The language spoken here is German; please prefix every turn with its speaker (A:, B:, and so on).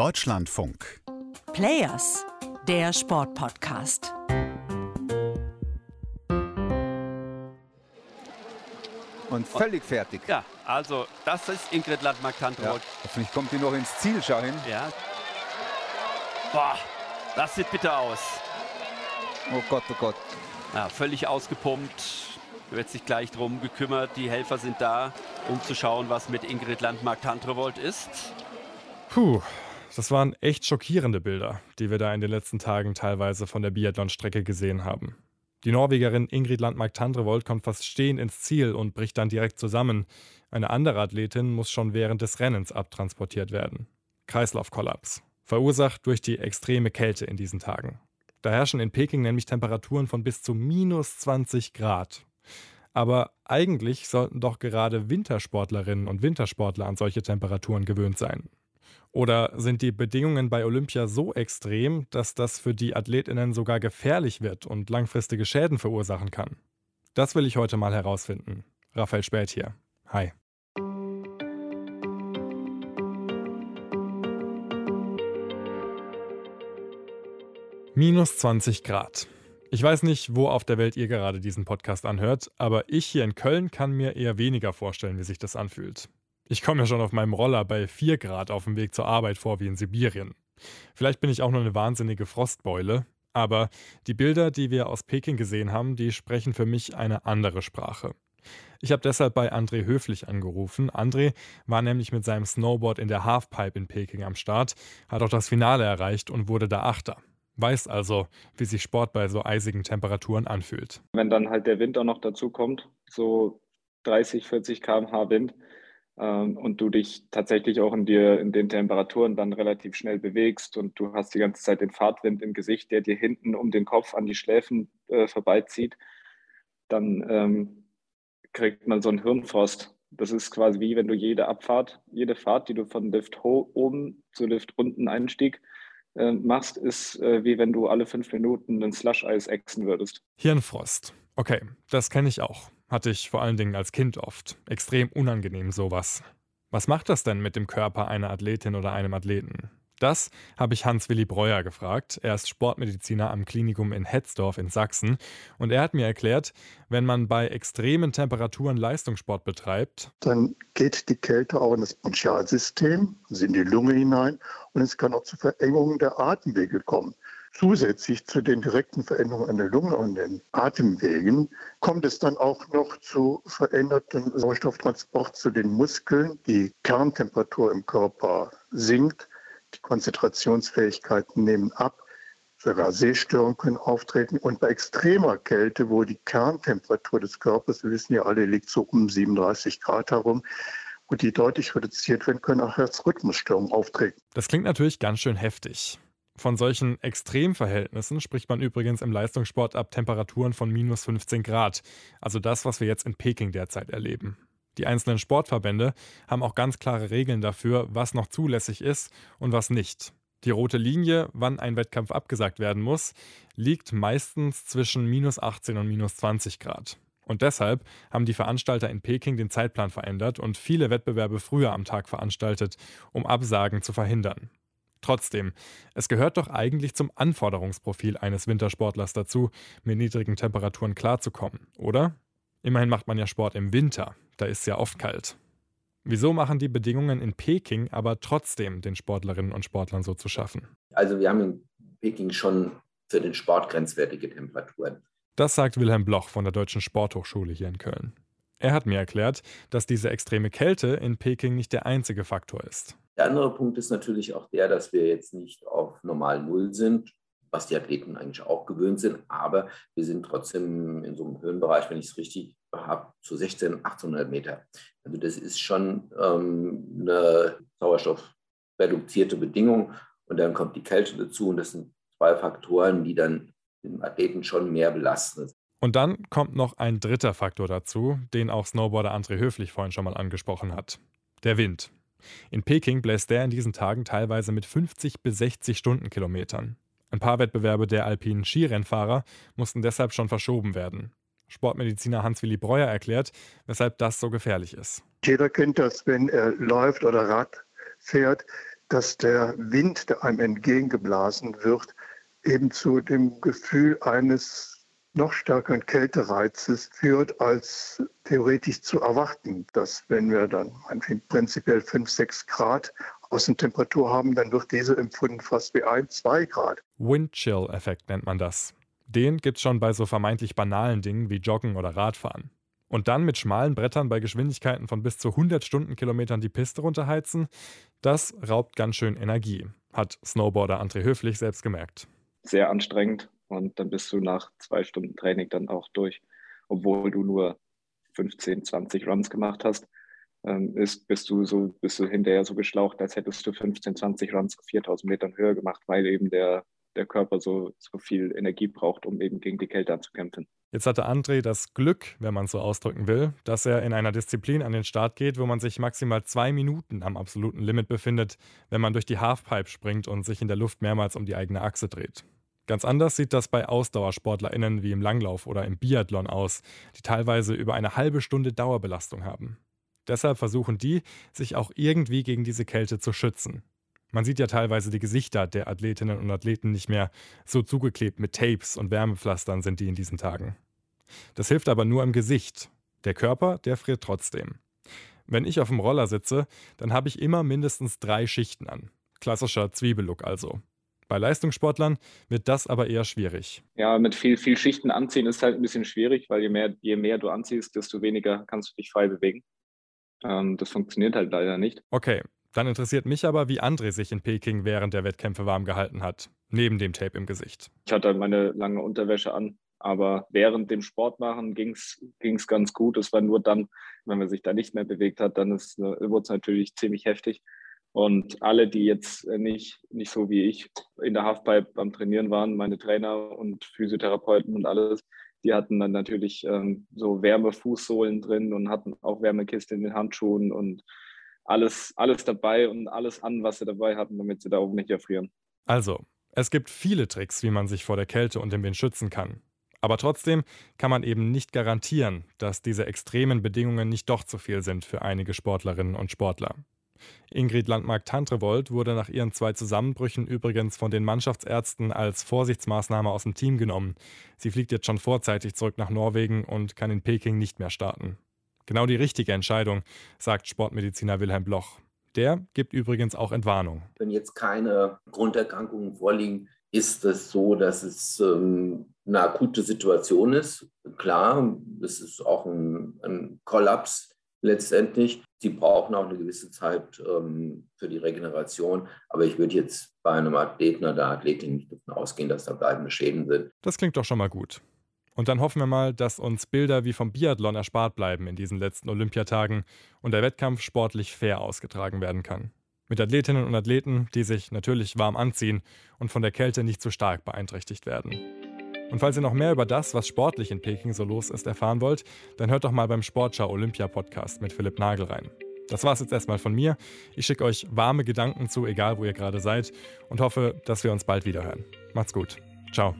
A: Deutschlandfunk.
B: Players, der Sportpodcast.
C: Und völlig fertig.
D: Ja, also das ist Ingrid Landmark-Tantrevold.
C: Ja, hoffentlich kommt die noch ins Ziel, schau hin.
D: Ja. Boah, das sieht bitter aus.
C: Oh Gott, oh Gott.
D: Ja, völlig ausgepumpt. Wird sich gleich drum gekümmert. Die Helfer sind da, um zu schauen, was mit Ingrid Landmark-Tantrevold ist.
E: Puh, das waren echt schockierende Bilder, die wir da in den letzten Tagen teilweise von der Biathlon-Strecke gesehen haben. Die Norwegerin Ingrid Landmark-Tandrevold kommt fast stehend ins Ziel und bricht dann direkt zusammen. Eine andere Athletin muss schon während des Rennens abtransportiert werden. Kreislaufkollaps. Verursacht durch die extreme Kälte in diesen Tagen. Da herrschen in Peking nämlich Temperaturen von bis zu minus 20 Grad. Aber eigentlich sollten doch gerade Wintersportlerinnen und Wintersportler an solche Temperaturen gewöhnt sein. Oder sind die Bedingungen bei Olympia so extrem, dass das für die Athletinnen sogar gefährlich wird und langfristige Schäden verursachen kann? Das will ich heute mal herausfinden. Raphael Spät hier. Hi. Minus 20 Grad. Ich weiß nicht, wo auf der Welt ihr gerade diesen Podcast anhört, aber ich hier in Köln kann mir eher weniger vorstellen, wie sich das anfühlt. Ich komme ja schon auf meinem Roller bei 4 Grad auf dem Weg zur Arbeit vor wie in Sibirien. Vielleicht bin ich auch nur eine wahnsinnige Frostbeule, aber die Bilder, die wir aus Peking gesehen haben, die sprechen für mich eine andere Sprache. Ich habe deshalb bei André Höflich angerufen. André war nämlich mit seinem Snowboard in der Halfpipe in Peking am Start, hat auch das Finale erreicht und wurde da Achter. Weiß also, wie sich Sport bei so eisigen Temperaturen anfühlt.
F: Wenn dann halt der Wind auch noch dazu kommt, so 30, 40 km/h Wind, und du dich tatsächlich auch in, dir, in den Temperaturen dann relativ schnell bewegst und du hast die ganze Zeit den Fahrtwind im Gesicht, der dir hinten um den Kopf an die Schläfen äh, vorbeizieht, dann ähm, kriegt man so einen Hirnfrost. Das ist quasi wie wenn du jede Abfahrt, jede Fahrt, die du von Lift oben zu Lift unten Einstieg äh, machst, ist äh, wie wenn du alle fünf Minuten ein Slush-Eis exen würdest.
E: Hirnfrost. Okay, das kenne ich auch. Hatte ich vor allen Dingen als Kind oft. Extrem unangenehm sowas. Was macht das denn mit dem Körper einer Athletin oder einem Athleten? Das habe ich Hans-Willi Breuer gefragt. Er ist Sportmediziner am Klinikum in Hetzdorf in Sachsen. Und er hat mir erklärt, wenn man bei extremen Temperaturen Leistungssport betreibt,
G: dann geht die Kälte auch in das Bronchialsystem, also in die Lunge hinein. Und es kann auch zu Verengungen der Atemwege kommen. Zusätzlich zu den direkten Veränderungen an der Lunge und den Atemwegen kommt es dann auch noch zu verändertem Sauerstofftransport zu den Muskeln. Die Kerntemperatur im Körper sinkt, die Konzentrationsfähigkeiten nehmen ab, sogar Sehstörungen können auftreten. Und bei extremer Kälte, wo die Kerntemperatur des Körpers, wir wissen ja alle, liegt so um 37 Grad herum, wo die deutlich reduziert werden, können auch Herzrhythmusstörungen auftreten.
E: Das klingt natürlich ganz schön heftig. Von solchen Extremverhältnissen spricht man übrigens im Leistungssport ab Temperaturen von minus 15 Grad, also das, was wir jetzt in Peking derzeit erleben. Die einzelnen Sportverbände haben auch ganz klare Regeln dafür, was noch zulässig ist und was nicht. Die rote Linie, wann ein Wettkampf abgesagt werden muss, liegt meistens zwischen minus 18 und minus 20 Grad. Und deshalb haben die Veranstalter in Peking den Zeitplan verändert und viele Wettbewerbe früher am Tag veranstaltet, um Absagen zu verhindern. Trotzdem, es gehört doch eigentlich zum Anforderungsprofil eines Wintersportlers dazu, mit niedrigen Temperaturen klarzukommen, oder? Immerhin macht man ja Sport im Winter, da ist es ja oft kalt. Wieso machen die Bedingungen in Peking aber trotzdem den Sportlerinnen und Sportlern so zu schaffen?
H: Also wir haben in Peking schon für den Sport grenzwertige Temperaturen.
E: Das sagt Wilhelm Bloch von der Deutschen Sporthochschule hier in Köln. Er hat mir erklärt, dass diese extreme Kälte in Peking nicht der einzige Faktor ist.
H: Der andere Punkt ist natürlich auch der, dass wir jetzt nicht auf normal Null sind, was die Athleten eigentlich auch gewöhnt sind, aber wir sind trotzdem in so einem Höhenbereich, wenn ich es richtig habe, zu 16, 1800 Meter. Also das ist schon ähm, eine sauerstoffreduzierte Bedingung und dann kommt die Kälte dazu und das sind zwei Faktoren, die dann den Athleten schon mehr belasten.
E: Und dann kommt noch ein dritter Faktor dazu, den auch Snowboarder André Höflich vorhin schon mal angesprochen hat. Der Wind. In Peking bläst der in diesen Tagen teilweise mit 50 bis 60 Stundenkilometern. Ein paar Wettbewerbe der alpinen Skirennfahrer mussten deshalb schon verschoben werden. Sportmediziner Hans-Willi Breuer erklärt, weshalb das so gefährlich ist.
G: Jeder kennt das, wenn er läuft oder Rad fährt. dass der Wind, der einem entgegengeblasen wird, eben zu dem Gefühl eines noch stärkeren Kältereizes führt, als theoretisch zu erwarten. Dass wenn wir dann prinzipiell 5, 6 Grad Außentemperatur haben, dann wird diese empfunden fast wie 1, 2 Grad.
E: Wind-Chill-Effekt nennt man das. Den gibt es schon bei so vermeintlich banalen Dingen wie Joggen oder Radfahren. Und dann mit schmalen Brettern bei Geschwindigkeiten von bis zu 100 Stundenkilometern die Piste runterheizen, das raubt ganz schön Energie, hat Snowboarder André Höflich selbst gemerkt.
F: Sehr anstrengend und dann bist du nach zwei Stunden Training dann auch durch, obwohl du nur 15, 20 Runs gemacht hast. Ähm, ist, bist du so, bist du hinterher so geschlaucht, als hättest du 15, 20 Runs 4000 Metern höher gemacht, weil eben der, der Körper so, so viel Energie braucht, um eben gegen die Kälte anzukämpfen.
E: Jetzt hatte André das Glück, wenn man es so ausdrücken will, dass er in einer Disziplin an den Start geht, wo man sich maximal zwei Minuten am absoluten Limit befindet, wenn man durch die Halfpipe springt und sich in der Luft mehrmals um die eigene Achse dreht. Ganz anders sieht das bei AusdauersportlerInnen wie im Langlauf oder im Biathlon aus, die teilweise über eine halbe Stunde Dauerbelastung haben. Deshalb versuchen die, sich auch irgendwie gegen diese Kälte zu schützen. Man sieht ja teilweise die Gesichter der Athletinnen und Athleten nicht mehr. So zugeklebt mit Tapes und Wärmepflastern sind die in diesen Tagen. Das hilft aber nur im Gesicht. Der Körper, der friert trotzdem. Wenn ich auf dem Roller sitze, dann habe ich immer mindestens drei Schichten an. Klassischer Zwiebellook also. Bei Leistungssportlern wird das aber eher schwierig.
F: Ja, mit viel, viel Schichten anziehen ist halt ein bisschen schwierig, weil je mehr, je mehr du anziehst, desto weniger kannst du dich frei bewegen. Ähm, das funktioniert halt leider nicht.
E: Okay, dann interessiert mich aber, wie André sich in Peking während der Wettkämpfe warm gehalten hat, neben dem Tape im Gesicht.
F: Ich hatte meine lange Unterwäsche an, aber während dem Sportmachen ging es ganz gut. Es war nur dann, wenn man sich da nicht mehr bewegt hat, dann wurde es natürlich ziemlich heftig. Und alle, die jetzt nicht, nicht so wie ich in der Halfpipe beim Trainieren waren, meine Trainer und Physiotherapeuten und alles, die hatten dann natürlich ähm, so Wärmefußsohlen drin und hatten auch Wärmekiste in den Handschuhen und alles, alles dabei und alles an, was sie dabei hatten, damit sie da oben nicht erfrieren.
E: Also, es gibt viele Tricks, wie man sich vor der Kälte und dem Wind schützen kann. Aber trotzdem kann man eben nicht garantieren, dass diese extremen Bedingungen nicht doch zu viel sind für einige Sportlerinnen und Sportler. Ingrid Landmark-Tantrevold wurde nach ihren zwei Zusammenbrüchen übrigens von den Mannschaftsärzten als Vorsichtsmaßnahme aus dem Team genommen. Sie fliegt jetzt schon vorzeitig zurück nach Norwegen und kann in Peking nicht mehr starten. Genau die richtige Entscheidung, sagt Sportmediziner Wilhelm Bloch. Der gibt übrigens auch Entwarnung.
H: Wenn jetzt keine Grunderkrankungen vorliegen, ist es so, dass es ähm, eine akute Situation ist. Klar, es ist auch ein, ein Kollaps letztendlich. Sie brauchen auch eine gewisse Zeit ähm, für die Regeneration. Aber ich würde jetzt bei einem Athleten oder Athletin nicht davon ausgehen, dass da bleibende Schäden sind.
E: Das klingt doch schon mal gut. Und dann hoffen wir mal, dass uns Bilder wie vom Biathlon erspart bleiben in diesen letzten Olympiatagen und der Wettkampf sportlich fair ausgetragen werden kann. Mit Athletinnen und Athleten, die sich natürlich warm anziehen und von der Kälte nicht zu stark beeinträchtigt werden. Und falls ihr noch mehr über das, was sportlich in Peking so los ist, erfahren wollt, dann hört doch mal beim Sportschau Olympia Podcast mit Philipp Nagel rein. Das war's jetzt erstmal von mir. Ich schicke euch warme Gedanken zu, egal wo ihr gerade seid, und hoffe, dass wir uns bald wieder hören. Macht's gut. Ciao.